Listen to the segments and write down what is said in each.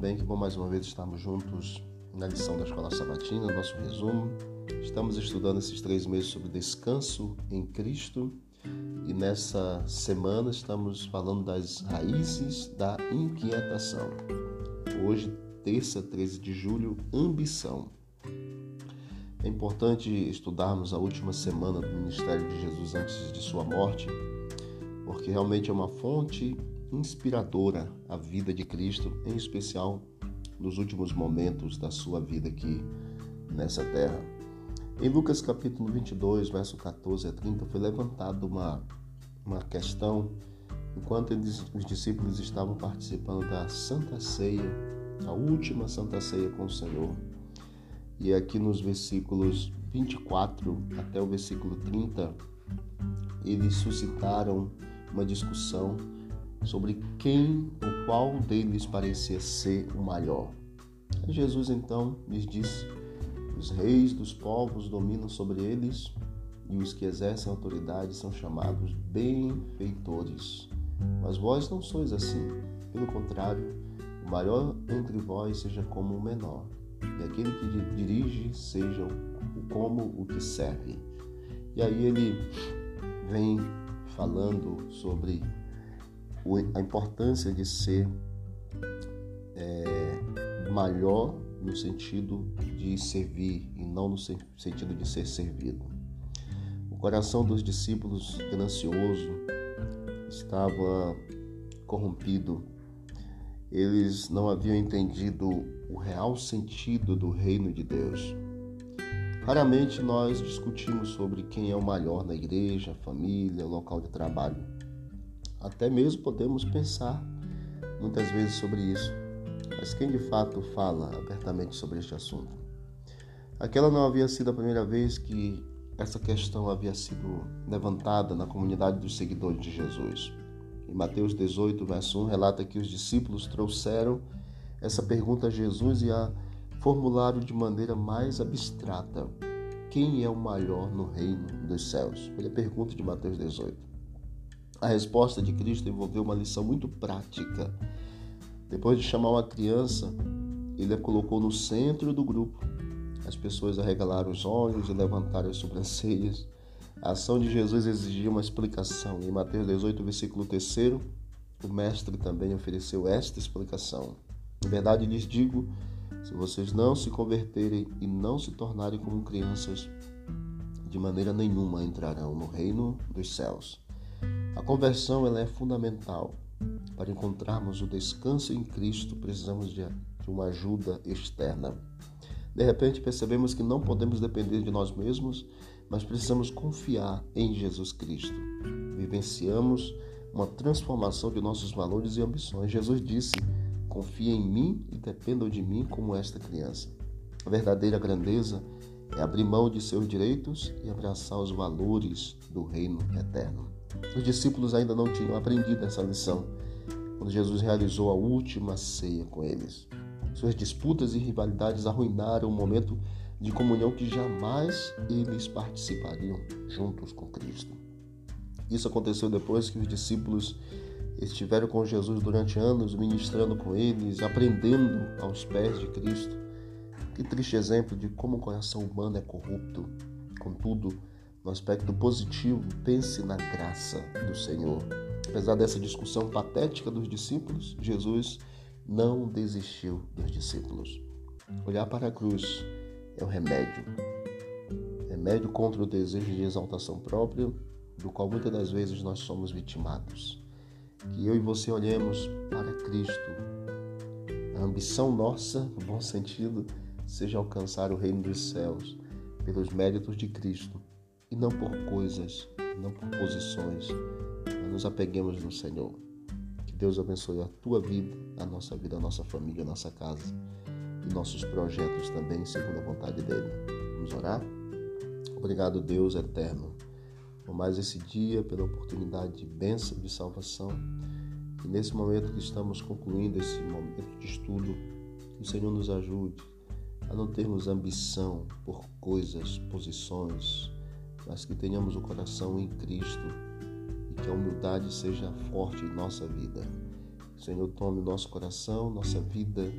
bem? Que bom mais uma vez estarmos juntos na lição da Escola Sabatina, nosso resumo. Estamos estudando esses três meses sobre descanso em Cristo e nessa semana estamos falando das raízes da inquietação. Hoje, terça, 13 de julho, ambição. É importante estudarmos a última semana do ministério de Jesus antes de sua morte, porque realmente é uma fonte inspiradora a vida de Cristo, em especial nos últimos momentos da sua vida aqui nessa terra. Em Lucas capítulo 22, verso 14 a 30, foi levantada uma, uma questão enquanto eles, os discípulos estavam participando da Santa Ceia, a última Santa Ceia com o Senhor. E aqui nos versículos 24 até o versículo 30, eles suscitaram uma discussão sobre quem ou qual deles parecia ser o maior. Jesus então lhes disse: Os reis dos povos dominam sobre eles, e os que exercem autoridade são chamados benfeitores. Mas vós não sois assim. Pelo contrário, o maior entre vós seja como o menor, e aquele que dirige seja como o que serve. E aí ele vem falando sobre a importância de ser é, maior no sentido de servir e não no sentido de ser servido. O coração dos discípulos ganancioso estava corrompido. Eles não haviam entendido o real sentido do reino de Deus. Raramente nós discutimos sobre quem é o maior na igreja, família, local de trabalho. Até mesmo podemos pensar muitas vezes sobre isso. Mas quem de fato fala abertamente sobre este assunto? Aquela não havia sido a primeira vez que essa questão havia sido levantada na comunidade dos seguidores de Jesus. Em Mateus 18, verso 1, relata que os discípulos trouxeram essa pergunta a Jesus e a formularam de maneira mais abstrata: Quem é o maior no reino dos céus? A pergunta de Mateus 18. A resposta de Cristo envolveu uma lição muito prática. Depois de chamar uma criança, ele a colocou no centro do grupo. As pessoas arregalaram os olhos e levantaram as sobrancelhas. A ação de Jesus exigia uma explicação. Em Mateus 18, versículo 3, o mestre também ofereceu esta explicação. Em verdade lhes digo, se vocês não se converterem e não se tornarem como crianças, de maneira nenhuma entrarão no reino dos céus. A conversão ela é fundamental. Para encontrarmos o descanso em Cristo, precisamos de, uma ajuda externa. De repente, percebemos que não podemos depender de nós mesmos, mas precisamos confiar em Jesus Cristo. Vivenciamos uma transformação de nossos valores e ambições. Jesus disse: Confie em mim e dependam de mim como esta criança. A verdadeira grandeza é abrir mão de seus direitos e abraçar os valores do reino eterno. Os discípulos ainda não tinham aprendido essa lição quando Jesus realizou a última ceia com eles. Suas disputas e rivalidades arruinaram o momento de comunhão que jamais eles participariam juntos com Cristo. Isso aconteceu depois que os discípulos estiveram com Jesus durante anos, ministrando com eles, aprendendo aos pés de Cristo. Que triste exemplo de como o coração humano é corrupto. Contudo, no aspecto positivo, pense na graça do Senhor. Apesar dessa discussão patética dos discípulos, Jesus não desistiu dos discípulos. Olhar para a cruz é o remédio. Remédio contra o desejo de exaltação própria, do qual muitas das vezes nós somos vitimados. Que eu e você olhemos para Cristo. A ambição nossa, no bom sentido, seja alcançar o reino dos céus pelos méritos de Cristo e não por coisas, não por posições, mas nos apeguemos no Senhor. Que Deus abençoe a tua vida, a nossa vida, a nossa família, a nossa casa e nossos projetos também, segundo a vontade dEle. Vamos orar? Obrigado, Deus eterno, por mais esse dia, pela oportunidade de bênção de salvação. E nesse momento que estamos concluindo esse momento de estudo, que o Senhor nos ajude a não termos ambição por coisas, posições, mas que tenhamos o coração em Cristo e que a humildade seja forte em nossa vida. Senhor, tome nosso coração, nossa vida,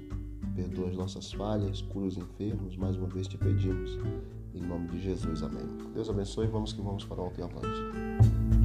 perdoa as nossas falhas, cura os enfermos. Mais uma vez te pedimos. Em nome de Jesus, amém. Deus abençoe. Vamos que vamos para o alto e avante.